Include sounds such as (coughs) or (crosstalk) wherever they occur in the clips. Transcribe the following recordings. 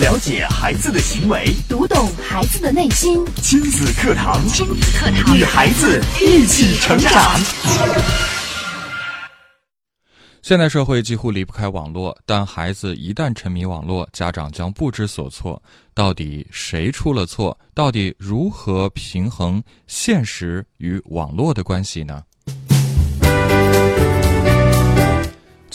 了解孩子的行为，读懂孩子的内心。亲子课堂，亲子课堂，与孩子一起成长。现代社会几乎离不开网络，但孩子一旦沉迷网络，家长将不知所措。到底谁出了错？到底如何平衡现实与网络的关系呢？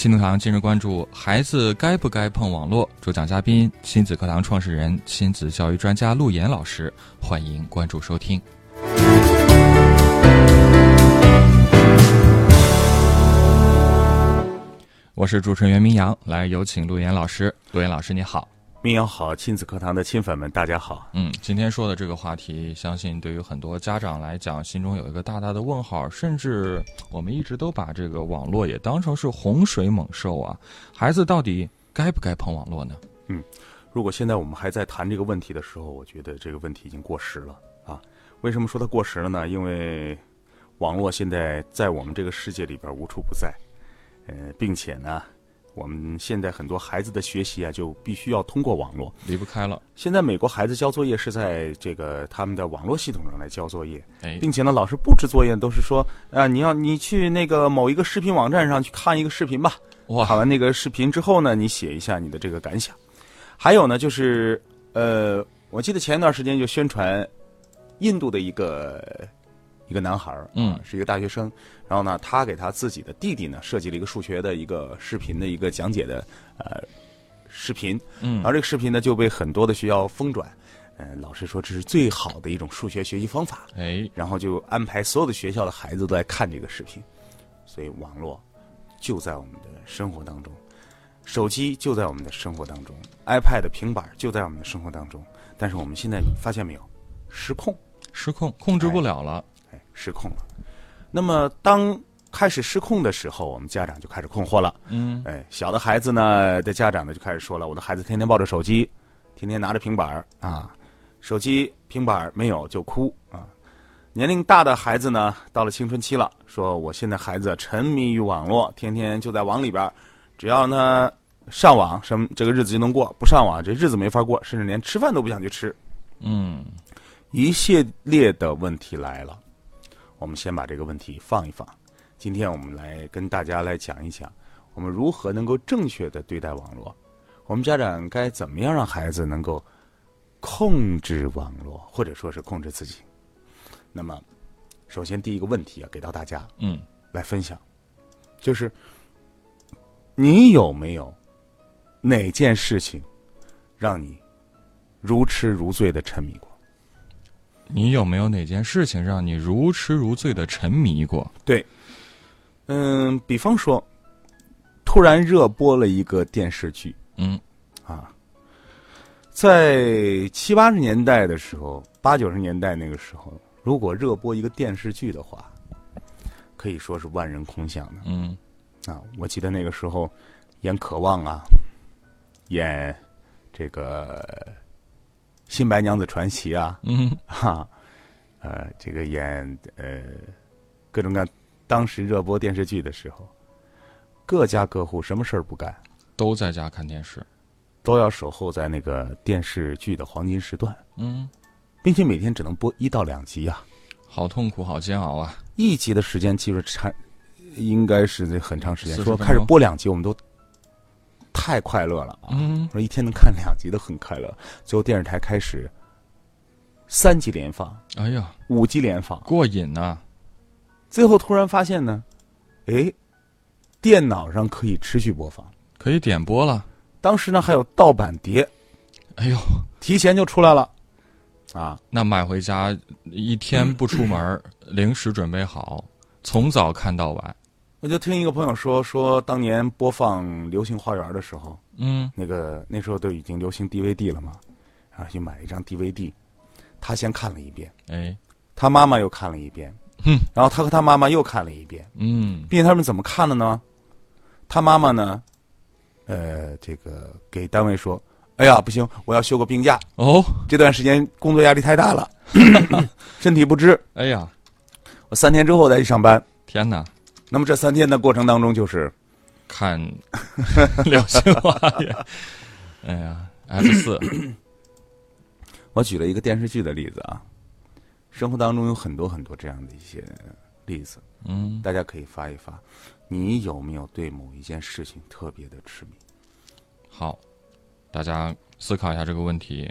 亲子堂今日关注：孩子该不该碰网络？主讲嘉宾：亲子课堂创始人、亲子教育专家陆岩老师。欢迎关注收听。我是主持人袁明阳，来有请陆岩老师。陆岩老师，你好。明阳好，亲子课堂的亲粉们，大家好。嗯，今天说的这个话题，相信对于很多家长来讲，心中有一个大大的问号。甚至我们一直都把这个网络也当成是洪水猛兽啊。孩子到底该不该碰网络呢？嗯，如果现在我们还在谈这个问题的时候，我觉得这个问题已经过时了啊。为什么说它过时了呢？因为网络现在在我们这个世界里边无处不在。呃，并且呢，我们现在很多孩子的学习啊，就必须要通过网络，离不开了。现在美国孩子交作业是在这个他们的网络系统上来交作业，哎，并且呢，老师布置作业都是说啊，你要你去那个某一个视频网站上去看一个视频吧。哇，看完那个视频之后呢，你写一下你的这个感想。还有呢，就是呃，我记得前一段时间就宣传印度的一个一个男孩儿，嗯，是一个大学生。然后呢，他给他自己的弟弟呢设计了一个数学的一个视频的一个讲解的呃视频，嗯，然后这个视频呢就被很多的学校疯转，嗯，老师说这是最好的一种数学学习方法，哎，然后就安排所有的学校的孩子都来看这个视频，所以网络就在我们的生活当中，手机就在我们的生活当中，iPad 平板就在我们的生活当中，但是我们现在发现没有，失控，失控，控制不了了，哎，失控了。那么，当开始失控的时候，我们家长就开始困惑了。嗯，哎，小的孩子呢的家长呢就开始说了：“我的孩子天天抱着手机，天天拿着平板儿啊，手机、平板儿没有就哭啊。”年龄大的孩子呢，到了青春期了，说：“我现在孩子沉迷于网络，天天就在网里边，只要呢上网，什么这个日子就能过；不上网，这日子没法过，甚至连吃饭都不想去吃。”嗯，一系列的问题来了。我们先把这个问题放一放，今天我们来跟大家来讲一讲，我们如何能够正确的对待网络，我们家长该怎么样让孩子能够控制网络，或者说是控制自己。那么，首先第一个问题啊，给到大家，嗯，来分享，就是你有没有哪件事情让你如痴如醉的沉迷过？你有没有哪件事情让你如痴如醉的沉迷过？对，嗯，比方说，突然热播了一个电视剧，嗯，啊，在七八十年代的时候，八九十年代那个时候，如果热播一个电视剧的话，可以说是万人空巷的。嗯，啊，我记得那个时候演《渴望》啊，演这个。新白娘子传奇啊，嗯，哈，呃，这个演呃各种各样当时热播电视剧的时候，各家各户什么事儿不干，都在家看电视，都要守候在那个电视剧的黄金时段，嗯，并且每天只能播一到两集啊，好痛苦，好煎熬啊！一集的时间其实差，应该是很长时间，说开始播两集，我们都。太快乐了啊！说一天能看两集都很快乐。最后电视台开始三集连放，哎呀，五集连放，过瘾呐！最后突然发现呢，哎，电脑上可以持续播放，可以点播了。当时呢还有盗版碟，哎呦，提前就出来了啊！那买回家一天不出门，(clears throat) 零食准备好，从早看到晚。我就听一个朋友说，说当年播放《流星花园》的时候，嗯，那个那时候都已经流行 DVD 了嘛，然后去买了一张 DVD，他先看了一遍，哎，他妈妈又看了一遍，嗯，然后他和他妈妈又看了一遍，嗯，并且他们怎么看的呢？他妈妈呢，呃，这个给单位说，哎呀，不行，我要休个病假，哦，这段时间工作压力太大了，(laughs) 身体不支，哎呀，我三天之后再去上班，天哪！那么这三天的过程当中，就是看 (laughs) 流星花园。哎呀，F 四，我举了一个电视剧的例子啊，生活当中有很多很多这样的一些例子，嗯，大家可以发一发。你有没有对某一件事情特别的痴迷？好，大家思考一下这个问题，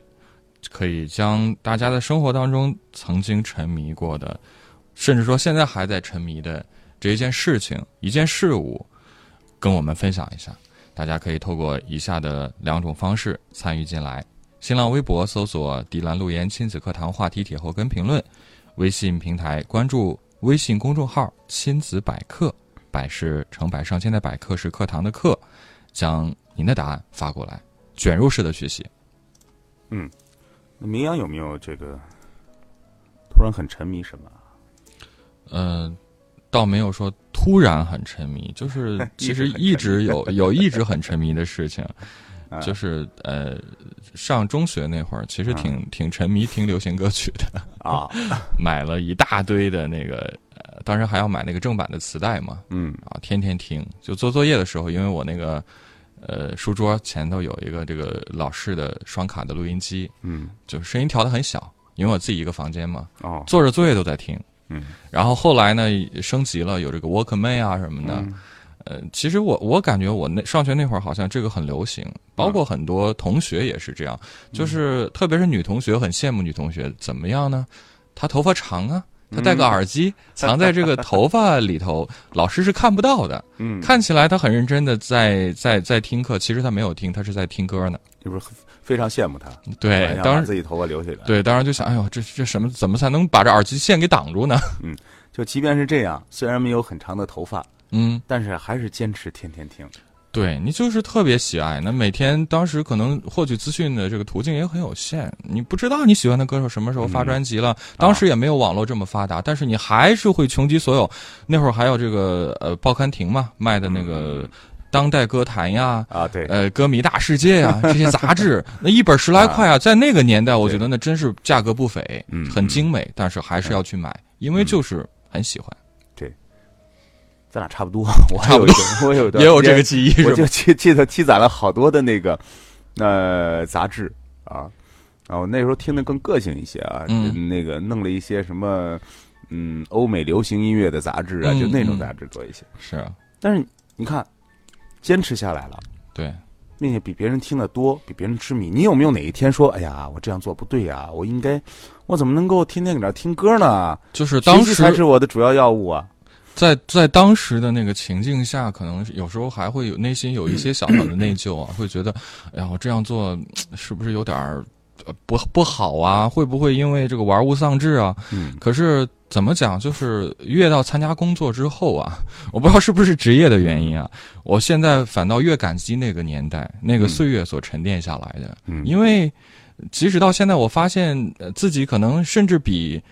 可以将大家的生活当中曾经沉迷过的，甚至说现在还在沉迷的这一件事情、一件事物，跟我们分享一下。大家可以透过以下的两种方式参与进来：新浪微博搜索“迪兰路言亲子课堂”话题帖后跟评论；微信平台关注微信公众号“亲子百科”，百是成百上千的百课是课堂的课，将您的答案发过来，卷入式的学习。那明阳有没有这个突然很沉迷什么？嗯、倒没有说突然很沉迷，就是 (laughs) 其实一直有 (laughs) 有一直很沉迷的事情，啊。就是呃，上中学那会儿，其实挺挺沉迷听流行歌曲的，啊，(laughs) 买了一大堆的那个，呃，当时还要买那个正版的磁带嘛，嗯。啊，天天听。就做作业的时候，因为我那个呃书桌前头有一个这个老式的双卡的录音机，嗯。就是声音调的很小，因为我自己一个房间嘛，哦。做着作业都在听。嗯然后后来呢，升级了，有这个 Walkman 啊什么的。嗯呃，其实我我感觉我那上学那会儿好像这个很流行，包括很多同学也是这样，就是特别是女同学很羡慕女同学怎么样呢？她头发长啊，她戴个耳机、(laughs) 藏在这个头发里头，老师是看不到的。嗯，看起来他很认真的在在在听课，其实他没有听，他是在听歌呢。是不是非常羡慕他？对当然自己头发留起来。，对，当然就想，哎呦，这这什么？怎么才能把这耳机线给挡住呢？嗯就即便是这样，虽然没有很长的头发，嗯，但是还是坚持天天听。对你就是特别喜爱，那每天当时可能获取资讯的这个途径也很有限，你不知道你喜欢的歌手什么时候发专辑了，当时也没有网络这么发达，但是你还是会穷极所有。那会儿还有这个呃报刊亭嘛，卖的那个当代歌坛呀。啊，对，呃，歌迷大世界呀，这些杂志，(laughs) 那一本十来块啊，在那个年代，我觉得那真是价格不菲，嗯很精美，但是还是要去买，因为就是很喜欢，咱俩差不多。(laughs) 我差不多有一个，我有也有这个记忆，我就记记得积攒了好多的那个呃杂志啊，然后那时候听的更个性一些啊，嗯那个弄了一些什么嗯欧美流行音乐的杂志啊，嗯就那种嗯杂志多一些。是啊，但是你看，坚持下来了。对，并且比别人听的多，比别人痴迷。你有没有哪一天说：“哎呀，我这样做不对呀、我应该，我怎么能够天天搁那听歌呢？就是当时才是我的主要药物啊！”在在当时的那个情境下，可能有时候还会有内心有一些小小的内疚啊，(clears throat) 会觉得，哎呀，我这样做嗯是不是有点儿呃不不好啊？会不会因为这个玩物丧志啊？嗯。可是怎么讲，就是越到参加工作之后啊，(laughs) 我不知道是不是职业的原因啊，我现在反倒越感激那个年代那个岁月所沉淀下来的，嗯。因为即使到现在，我发现呃自己可能甚至比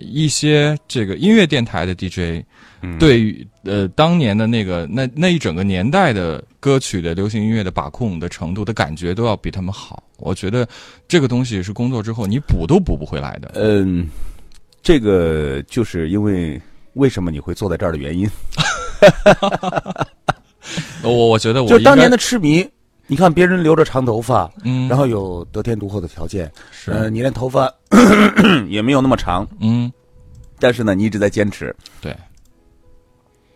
一些这个音乐电台的 DJ。嗯，对于呃当年的那个那那一整个年代的歌曲的流行音乐的把控的程度的感觉都要比他们好。我觉得这个东西是工作之后你补都补不回来的。嗯，这个就是因为为什么你会坐在这儿的原因，(laughs) 我我觉得我就当年的痴迷。你看别人留着长头发，嗯，然后有得天独厚的条件，是。呃，你连头发 (coughs) 也没有那么长，嗯。但是呢，你一直在坚持。对，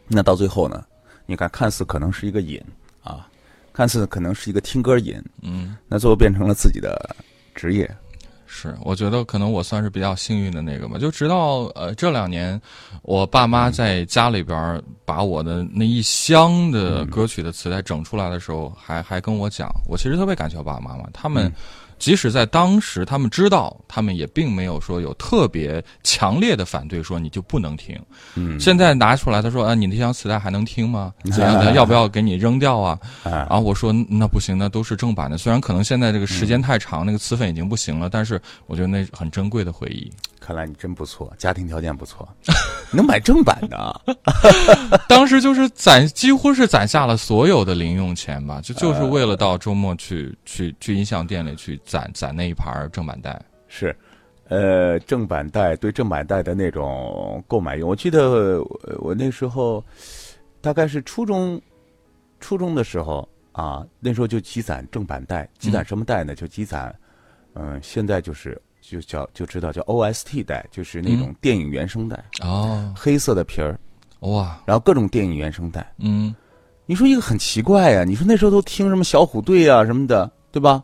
那到最后呢，你看，看似可能是一个瘾啊，看似可能是一个听歌瘾，嗯。那最后变成了自己的职业。是，我觉得可能我算是比较幸运的那个吧。就直到呃这两年，我爸妈在家里边儿把我的那一箱的歌曲的磁带整出来的时候，还还跟我讲，我其实特别感谢我爸爸妈妈，他们。即使在当时，他们知道，他们也并没有说有特别强烈的反对，说你就不能听。嗯现在拿出来，他说：“啊，你那箱磁带还能听吗？怎样的？(laughs) 要不要给你扔掉啊？”啊然后我说：“那不行，那都是正版的。虽然可能现在这个时间太长，那个磁粉已经不行了，但是我觉得那很珍贵的回忆。看来你真不错，家庭条件不错，(laughs) 能买正版的啊。(laughs) 当时就是攒，几乎是攒下了所有的零用钱吧，就就是为了到周末去去去音像店里去攒攒那一盘正版带。是，呃，正版带对正版带的那种购买欲，我记得呃我那时候大概是初中初中的时候，啊，那时候就积攒正版带，积攒什么带呢？就积攒，嗯、现在就是就叫就知道叫 OST 带，就是那种电影原声带，哦，黑色的皮儿，哇，然后各种电影原声带。嗯，你说一个很奇怪呀、你说那时候都听什么小虎队啊什么的，对吧？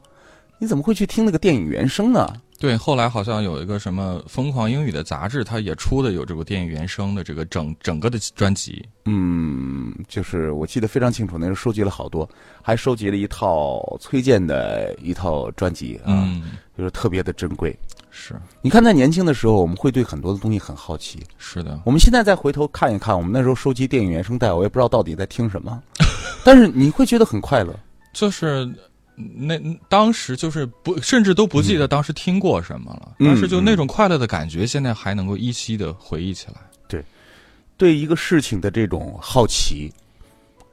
你怎么会去听那个电影原声呢？对，后来好像有一个什么《疯狂英语》的杂志，它也出的有这个电影原声的这个整整个的专辑。嗯，就是我记得非常清楚，那时候收集了好多，还收集了一套崔健的一套专辑啊，嗯，就是特别的珍贵。是你看，在年轻的时候，我们会对很多的东西很好奇。是的，我们现在再回头看一看，我们那时候收集电影原声带，我也不知道到底在听什么，(laughs) 但是你会觉得很快乐。就是那当时就是不，甚至都不记得当时听过什么了，嗯但是就那种快乐的感觉，现在还能够依稀的回忆起来。对一个事情的这种好奇，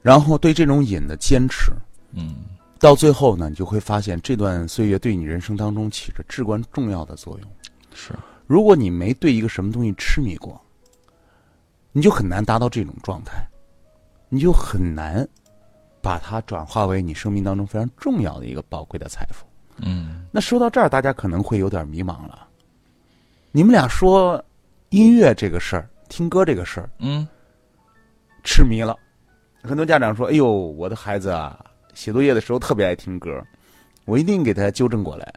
然后对这种瘾的坚持，嗯，到最后呢，你就会发现这段岁月对你人生当中起着至关重要的作用。是，如果你没对一个什么东西痴迷过，你就很难达到这种状态，你就很难把它转化为你生命当中非常重要的一个宝贵的财富。嗯，那说到这儿，大家可能会有点迷茫了。你们俩说音乐这个事儿，听歌这个事儿，嗯，痴迷了。很多家长说：“哎呦，我的孩子啊，写作业的时候特别爱听歌，我一定给他纠正过来，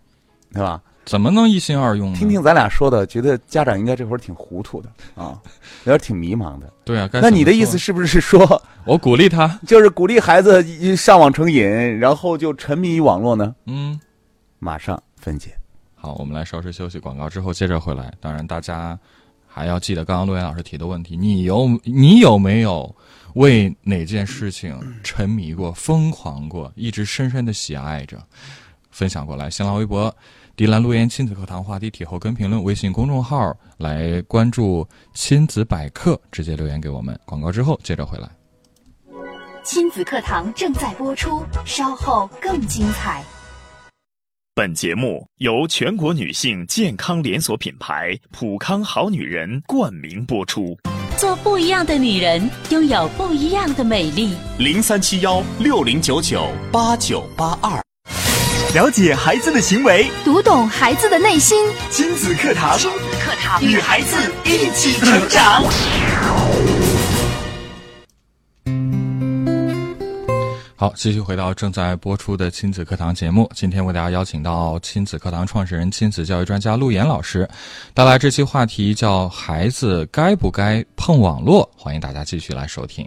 对吧？”怎么能一心二用呢？听听咱俩说的，觉得家长应该这会儿挺糊涂的啊，(laughs) 有点挺迷茫的。对啊，那你的意思是不是说，我鼓励他？就是鼓励孩子一上网成瘾，然后就沉迷于网络呢？嗯，马上分解。好，我们来稍事休息，广告之后接着回来。当然，大家还要记得刚刚陆岩老师提的问题：你有你有没有为哪件事情沉迷过、疯狂过，一直深深的喜爱着？分享过来，新浪微博“迪兰路言亲子课堂”话题体后跟评论，微信公众号来关注“亲子百科”，直接留言给我们。广告之后接着回来。亲子课堂正在播出，稍后更精彩。本节目由全国女性健康连锁品牌普康好女人冠名播出。做不一样的女人，拥有不一样的美丽。零三七幺六零九九八九八二，了解孩子的行为，读懂孩子的内心，亲子课堂，亲子课堂与孩子一起成长。好，继续回到正在播出的亲子课堂节目。今天为大家邀请到亲子课堂创始人、亲子教育专家陆岩老师，带来这期话题叫“孩子该不该碰网络”，欢迎大家继续来收听。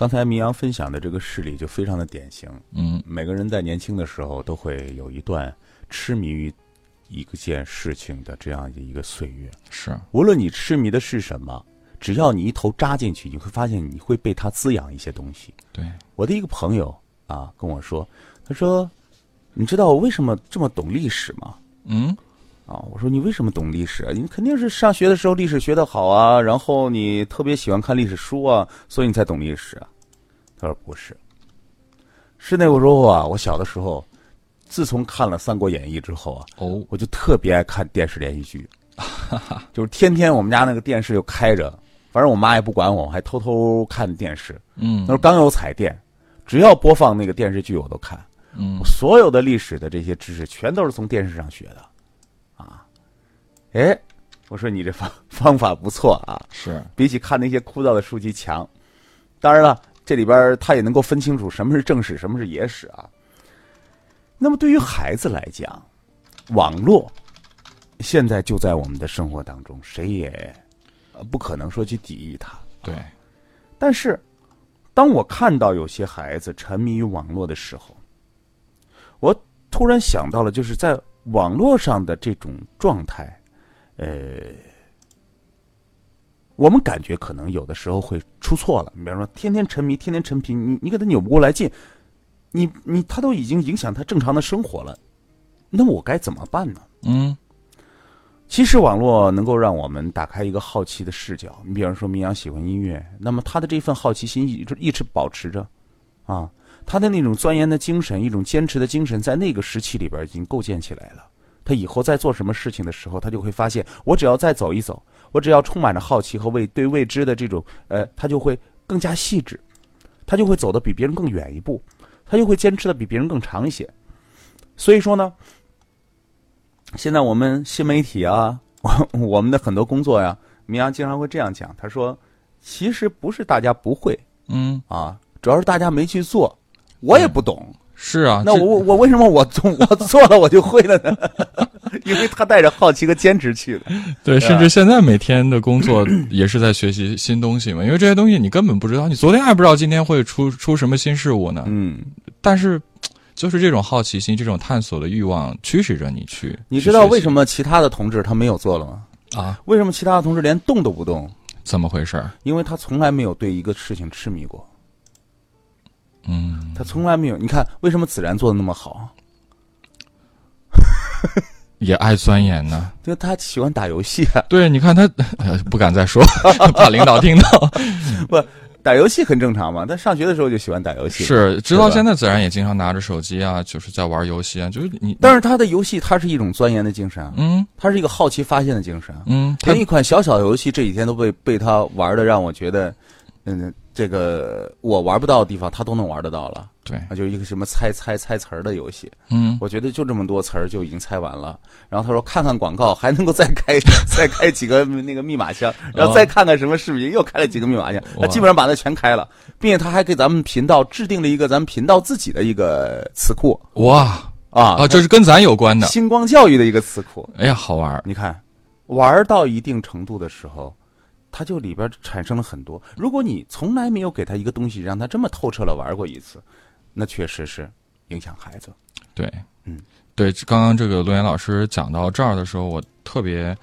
刚才明阳分享的这个事例就非常的典型。嗯每个人在年轻的时候都会有一段痴迷于一个件事情的这样的一个岁月。是，无论你痴迷的是什么，只要你一头扎进去，你会发现你会被它滋养一些东西。对，我的一个朋友啊跟我说，他说：“你知道我为什么这么懂历史吗？”嗯啊，我说你为什么懂历史啊？你肯定是上学的时候历史学得好啊，然后你特别喜欢看历史书啊，所以你才懂历史啊。他说不是，是那个时候啊，我小的时候，自从看了《三国演义》之后啊，哦，我就特别爱看电视连续剧，(laughs) 就是天天我们家那个电视就开着，反正我妈也不管我，我还偷偷看电视。嗯那时候刚有彩电，只要播放那个电视剧我都看。嗯我所有的历史的这些知识全都是从电视上学的，啊，哎，我说你这方方法不错啊，是，比起看那些枯燥的书籍强。当然了，这里边他也能够分清楚什么是正史，什么是野史啊。那么对于孩子来讲，网络现在就在我们的生活当中，谁也呃不可能说去抵御它。对，但是，当我看到有些孩子沉迷于网络的时候，我突然想到了，就是在网络上的这种状态，呃，我们感觉可能有的时候会出错了。你比方说，天天沉迷，天天沉迷，你你给他扭不过来劲，你你他都已经影响他正常的生活了，那我该怎么办呢？嗯其实网络能够让我们打开一个好奇的视角。你比方说，明阳喜欢音乐，那么他的这份好奇心一直一直保持着，啊，他的那种钻研的精神，一种坚持的精神，在那个时期里边已经构建起来了。他以后在做什么事情的时候，他就会发现，我只要再走一走，我只要充满着好奇和未对未知的这种，呃，他就会更加细致，他就会走得比别人更远一步。他就会坚持的比别人更长一些。所以说呢，现在我们新媒体啊，我我们的很多工作呀，明阳经常会这样讲，他说，其实不是大家不会嗯，啊，主要是大家没去做，我也不懂。是啊，那这我我为什么我做 (laughs) 我做了我就会了呢？(laughs) 因为他带着好奇和坚持去的。(laughs) 对，甚至现在每天的工作 (coughs) 也是在学习新东西嘛，因为这些东西你根本不知道，你昨天还不知道今天会出出什么新事物呢。嗯，但是，就是这种好奇心、这种探索的欲望驱使着你去。你知道为什么么其他的同志他没有做了吗？啊？为什么其他的同志连动都不动？怎么回事儿？因为他从来没有对一个事情痴迷过，嗯，他从来没有。你看，为什么子然做的那么好？(laughs) 也爱钻研呢。因为他喜欢打游戏啊，对，你看他、(laughs) 呃、不敢再说，(laughs) 怕领导听到。不打游戏很正常嘛。他上学的时候就喜欢打游戏，。是，直到现在，自然也经常拿着手机啊，就是在玩游戏啊，就是你。但是他的游戏，他是一种钻研的精神啊，嗯他是一个好奇发现的精神啊。嗯，他连一款小小的游戏，这几天都被被他玩的让我觉得，嗯，这个我玩不到的地方，他都能玩得到了。对，啊，就是一个什么猜猜猜词儿的游戏，嗯我觉得就这么多词儿就已经猜完了。然后他说看看广告，还能够再开再开几个那个密码箱，然后再看看什么视频，又开了几个密码箱，哇他基本上把它全开了，并且他还给咱们频道制定了一个咱们频道自己的一个词库哇啊啊，这是跟咱有关的。星光教育的一个词库。哎呀，好玩。你看，玩到一定程度的时候，它就里边产生了很多。如果你从来没有给他一个东西，让他这么透彻了玩过一次，那确实是影响孩子。对，嗯，对，刚刚这个陆岩老师讲到这儿的时候，我特别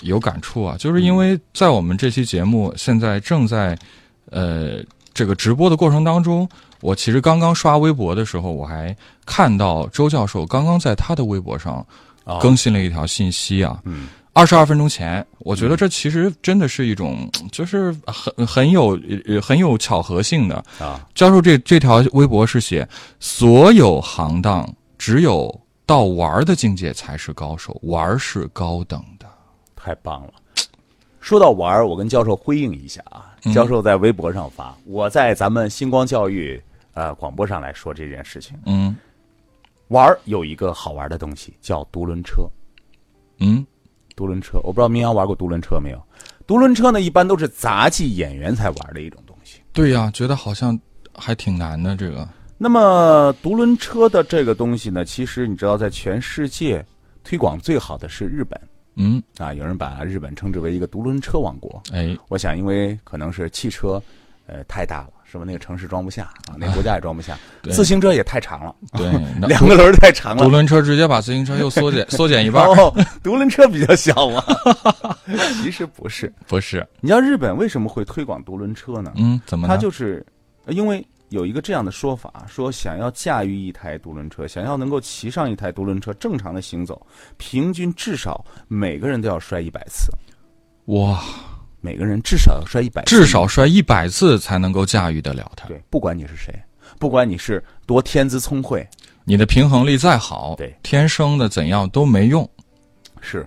有感触啊，就是因为在我们这期节目现在正在呃这个直播的过程当中，我其实刚刚刷微博的时候，我还看到周教授刚刚在他的微博上啊更新了一条信息啊，嗯二十二分钟前，我觉得这其实真的是一种，(tsk) 就是很很有呃很有巧合性的。啊，教授这这条微博是写，所有行当只有到玩儿的境界才是高手，玩儿是高等的。太棒了。说到玩儿，我跟教授回应一下啊。教授在微博上发，我在咱们星光教育呃广播上来说这件事情。嗯玩儿有一个好玩的东西叫独轮车。嗯，独轮车，我不知道明阳玩过独轮车没有？独轮车呢，一般都是杂技演员才玩的一种东西。对呀、觉得好像还挺难的这个。那么独轮车的这个东西呢，其实你知道，在全世界推广最好的是日本嗯，啊，有人把日本称之为一个独轮车王国。哎，我想，因为可能是汽车，呃，太大了，是吧？那个城市装不下啊，那个 (laughs) 国家也装不下。(laughs) 对自行车也太长了，(laughs) 对，两个轮太长了。独轮车直接把自行车又缩减缩减一半。哦，独轮车比较小嘛？其实不是。不是，你知道日本为什么会推广独轮车呢？嗯，怎么呢？他就是呃因为有一个这样的说法，说想要驾驭一台独轮车，想要能够骑上一台独轮车正常的行走，平均至少每个人都要摔一百次，哇，每个人至少要摔一百次，至少摔一百次才能够驾驭得了它。对，不管你是谁，不管你是多天资聪慧，你的平衡力再好，对天生的怎样都没用。是。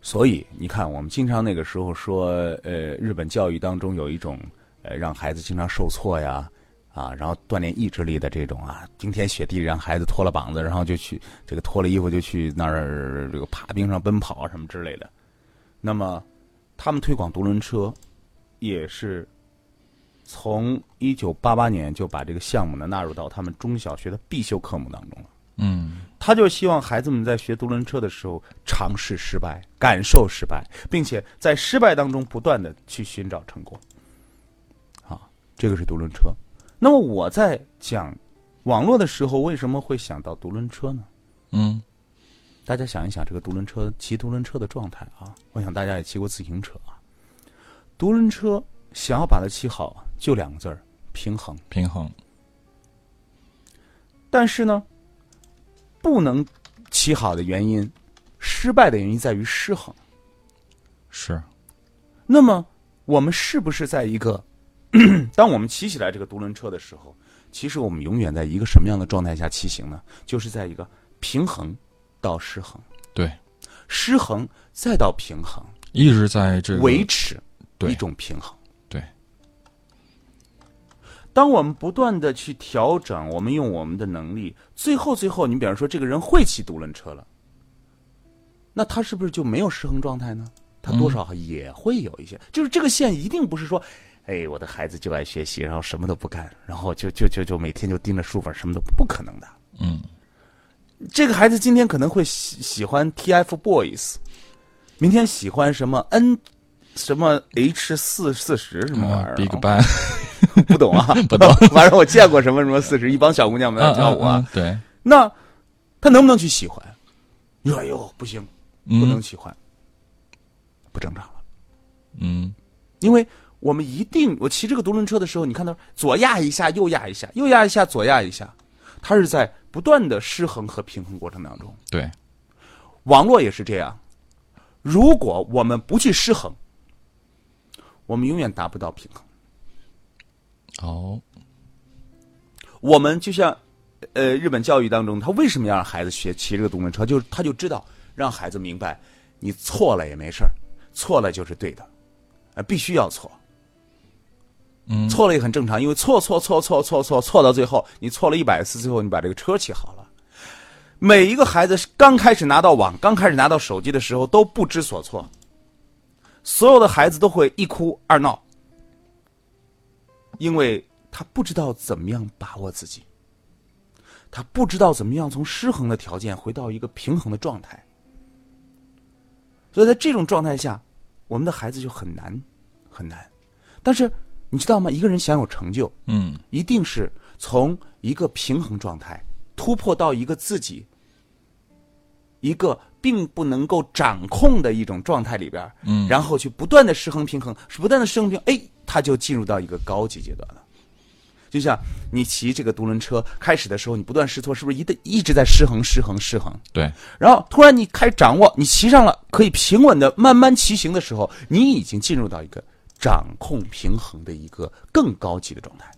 所以你看，我们经常那个时候说，呃，日本教育当中有一种，呃，让孩子经常受挫呀，啊，然后锻炼意志力的这种啊，冰天雪地让孩子脱了膀子，然后就去这个脱了衣服就去那儿这个爬冰上奔跑啊什么之类的。那么，他们推广独轮车，也是从一九八八年就把这个项目呢纳入到他们中小学的必修科目当中了。嗯，他就希望孩子们在学独轮车的时候尝试失败，感受失败，并且在失败当中不断的去寻找成果。啊，这个是独轮车。那么我在讲网络的时候，为什么会想到独轮车呢？嗯，大家想一想，这个独轮车骑独轮车的状态啊，我想大家也骑过自行车啊。独轮车想要把它骑好，就两个字儿：平衡。平衡。但是呢，不能骑好的原因，失败的原因在于失衡。是，那么，我们是不是在一个，(coughs) 当我们骑起来这个独轮车的时候，其实我们永远在一个什么样的状态下骑行呢？就是在一个平衡到失衡，对，失衡再到平衡，一直在这个维持对一种平衡。对。当我们不断的去调整，我们用我们的能力，最后最后，你比方说这个人会骑独轮车了，那他是不是就没有失衡状态呢？他多少也会有一些，就是这个线一定不是说，哎，我的孩子就爱学习，然后什么都不干，然后就就就就每天就盯着书本，什么都不可能的。嗯，这个孩子今天可能会喜喜欢 TFBOYS，明天喜欢什么 N 什么 H 四四十什么玩意儿、Big Bang，(laughs) 不懂啊，(laughs) 不懂。(laughs) 反正我见过什么什么四十，一帮小姑娘们在跳舞啊。对，那他能不能去喜欢？你说哎呦不行，不能嗯喜欢，不正常了。嗯因为我们一定，我骑这个独轮车的时候，你看到左压一下，右压一下，右压一下，左压一下，他是在不断的失衡和平衡过程当中。对，网络也是这样，如果我们不去失衡，我们永远达不到平衡。哦，我们就像，呃，日本教育当中，他为什么要让孩子学骑这个独轮车？就是他就知道让孩子明白，你错了也没事儿，错了就是对的，呃，必须要错。错了也很正常，因为错错错错错错错到最后，你错了一百次，最后你把这个车骑好了。每一个孩子刚开始拿到网、刚开始拿到手机的时候都不知所措，所有的孩子都会一哭二闹，因为他不知道怎么样把握自己，他不知道怎么样从失衡的条件回到一个平衡的状态，所以在这种状态下，我们的孩子就很难很难。但是你知道吗？一个人想有成就，嗯一定是从一个平衡状态突破到一个自己一个并不能够掌控的一种状态里边，嗯然后去不断的失衡平衡，是不断的失衡平衡，哎，他就进入到一个高级阶段了。就像你骑这个独轮车，开始的时候你不断试错，是不是一直一直在失衡、失衡、失衡？对，然后突然你开始掌握，你骑上了，可以平稳的慢慢骑行的时候，你已经进入到一个掌控平衡的一个更高级的状态。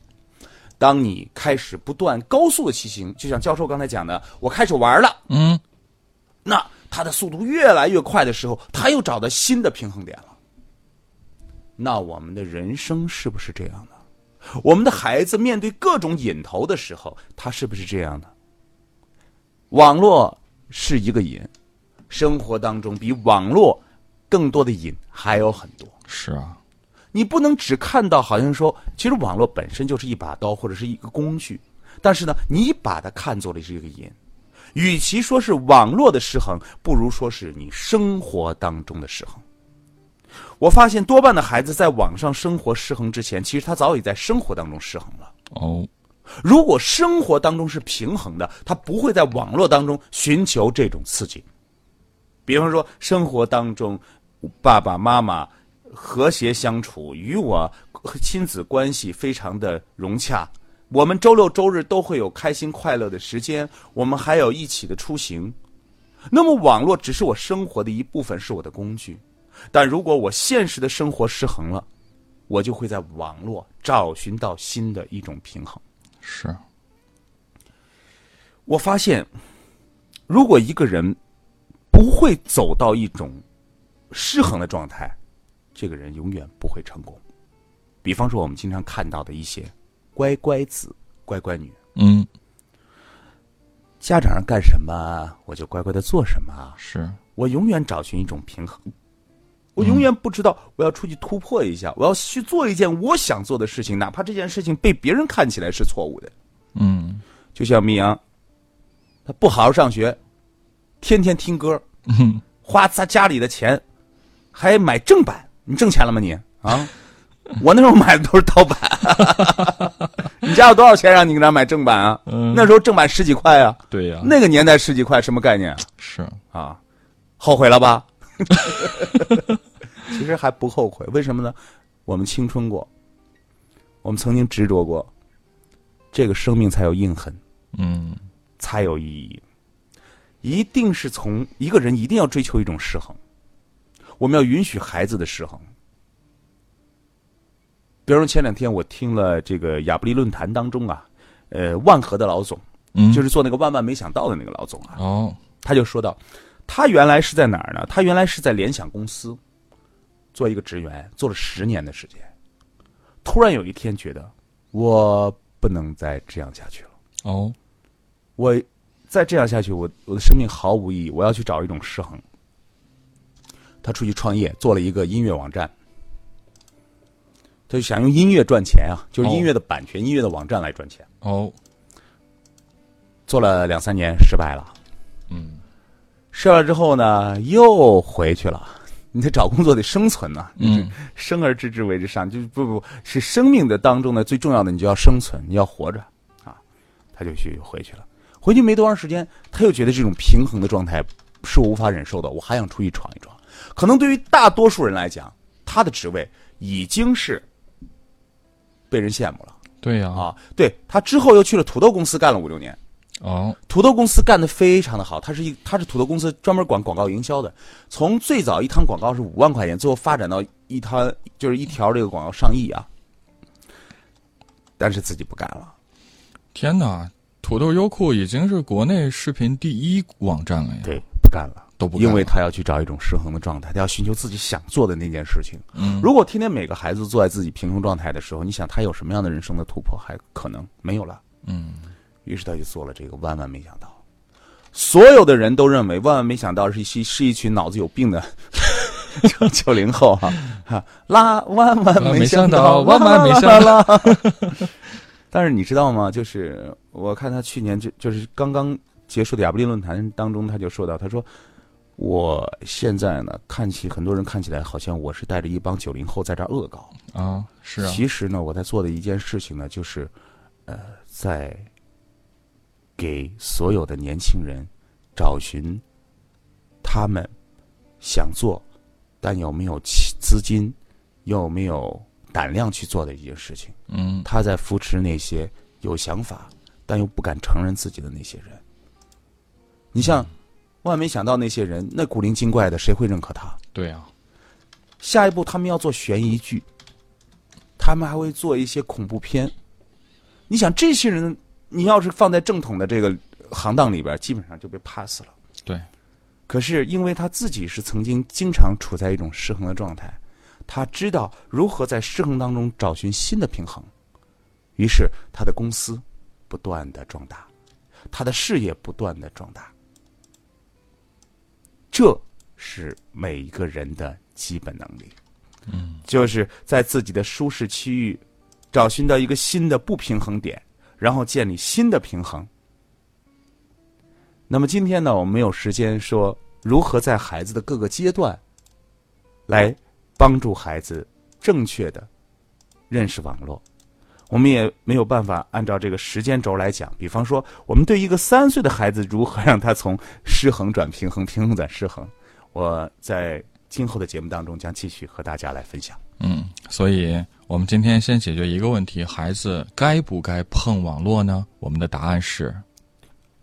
当你开始不断高速的骑行，就像教授刚才讲的，我开始玩了，嗯那他的速度越来越快的时候，他又找到新的平衡点了。那我们的人生是不是这样的？我们的孩子面对各种瘾头的时候，他是不是这样的？网络是一个瘾，生活当中比网络更多的瘾还有很多。是啊，你不能只看到好像说，其实网络本身就是一把刀或者是一个工具，但是呢，你把它看作了是一个瘾。与其说是网络的失衡，不如说是你生活当中的失衡。我发现多半的孩子在网上生活失衡之前，其实他早已在生活当中失衡了。哦，如果生活当中是平衡的，他不会在网络当中寻求这种刺激。比方说，生活当中爸爸妈妈和谐相处，与我亲子关系非常的融洽。我们周六周日都会有开心快乐的时间，我们还有一起的出行。那么，网络只是我生活的一部分，是我的工具。但如果我现实的生活失衡了，我就会在网络找寻到新的一种平衡。是，我发现，如果一个人不会走到一种失衡的状态，这个人永远不会成功。比方说，我们经常看到的一些乖乖子、乖乖女，嗯。家长让干什么，我就乖乖的做什么。是，我永远找寻一种平衡，我永远不知道我要出去突破一下，我要去做一件我想做的事情，哪怕这件事情被别人看起来是错误的。嗯。就像明阳，他不好好上学，天天听歌，嗯，花他家里的钱，还买正版，你挣钱了吗你啊？我那时候买的都是盗版，(laughs) 你家有多少钱让你给他买正版啊？嗯那时候正版十几块啊，对呀、那个年代十几块什么概念啊？是，啊，后悔了吧？(laughs) 其实还不后悔，为什么呢？我们青春过，我们曾经执着过，这个生命才有印痕，嗯才有意义。一定是从一个人一定要追求一种失衡，我们要允许孩子的失衡。比如说前两天我听了这个亚布力论坛当中啊，呃，万和的老总，嗯，就是做那个万万没想到的那个老总啊，哦，他就说到，他原来是在哪儿呢？他原来是在联想公司做一个职员，做了十年的时间。突然有一天觉得，我不能再这样下去了。哦，我再这样下去，我我的生命毫无意义。我要去找一种失衡。他出去创业，做了一个音乐网站，他就想用音乐赚钱啊，就是音乐的版权、音乐的网站来赚钱。哦，做了两三年，失败了。嗯，失败了之后呢，又回去了。你得找工作得生存呐、嗯，生而知之为之上，就是不不是生命的当中呢最重要的，你就要生存，你要活着啊。他就去回去了，回去没多长时间，他又觉得这种平衡的状态是我无法忍受的，我还想出去闯一闯。可能对于大多数人来讲，他的职位已经是被人羡慕了对呀、啊。对他之后又去了土豆公司干了五六年，哦，土豆公司干的非常的好，他是一他是土豆公司专门管广告营销的，从最早一摊广告是五万块钱，最后发展到一摊就是一条这个广告上亿啊，但是自己不干了。天哪！土豆优酷已经是国内视频第一网站了呀，对，不干了，都不因为他要去找一种失衡的状态，他要寻求自己想做的那件事情。嗯，如果天天每个孩子坐在自己平衡状态的时候，你想他有什么样的人生的突破？还可能没有了。嗯，于是他就做了这个，万万没想到，所有的人都认为万万没想到是一是一群脑子有病的 (laughs) 九零后哈、哈，啦万万没想到，万万没想到。(laughs) 但是你知道吗？就是我看他去年就就是刚刚结束的亚布力论坛当中，他就说到，他说我现在呢，看起很多人看起来好像我是带着一帮九零后在这恶搞，啊，是啊，其实呢，我在做的一件事情呢，就是，呃，在给所有的年轻人找寻他们想做，但有没有其资金，有没有胆量去做的一件事情。嗯，他在扶持那些有想法但又不敢承认自己的那些人。你像，万没想到那些人，那古灵精怪的，谁会认可他？对啊，下一步他们要做悬疑剧，他们还会做一些恐怖片。你想这些人，你要是放在正统的这个行当里边，基本上就被 pass 了。对，可是因为他自己是曾经经常处在一种失衡的状态，他知道如何在失衡当中找寻新的平衡，于是他的公司不断的壮大，他的事业不断的壮大。这是每一个人的基本能力。嗯，就是在自己的舒适区域找寻到一个新的不平衡点，然后建立新的平衡。那么今天呢，我们没有时间说如何在孩子的各个阶段来帮助孩子正确的认识网络。我们也没有办法按照这个时间轴来讲，比方说，我们对一个三岁的孩子如何让他从失衡转平衡，平衡转失衡，我在今后的节目当中将继续和大家来分享。嗯，所以我们今天先解决一个问题：孩子该不该碰网络呢？我们的答案是，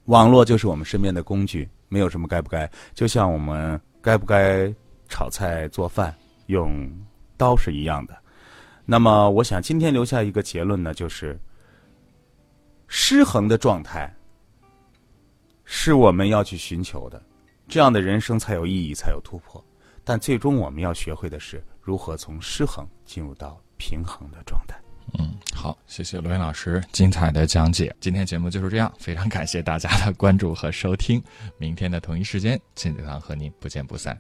网络就是我们身边的工具，没有什么该不该。就像我们该不该炒菜做饭用刀是一样的。那么，我想今天留下一个结论呢，就是失衡的状态是我们要去寻求的，这样的人生才有意义，才有突破。但最终我们要学会的是如何从失衡进入到平衡的状态。嗯，好，谢谢罗云老师精彩的讲解。今天节目就是这样，非常感谢大家的关注和收听。明天的同一时间，亲子堂和您不见不散。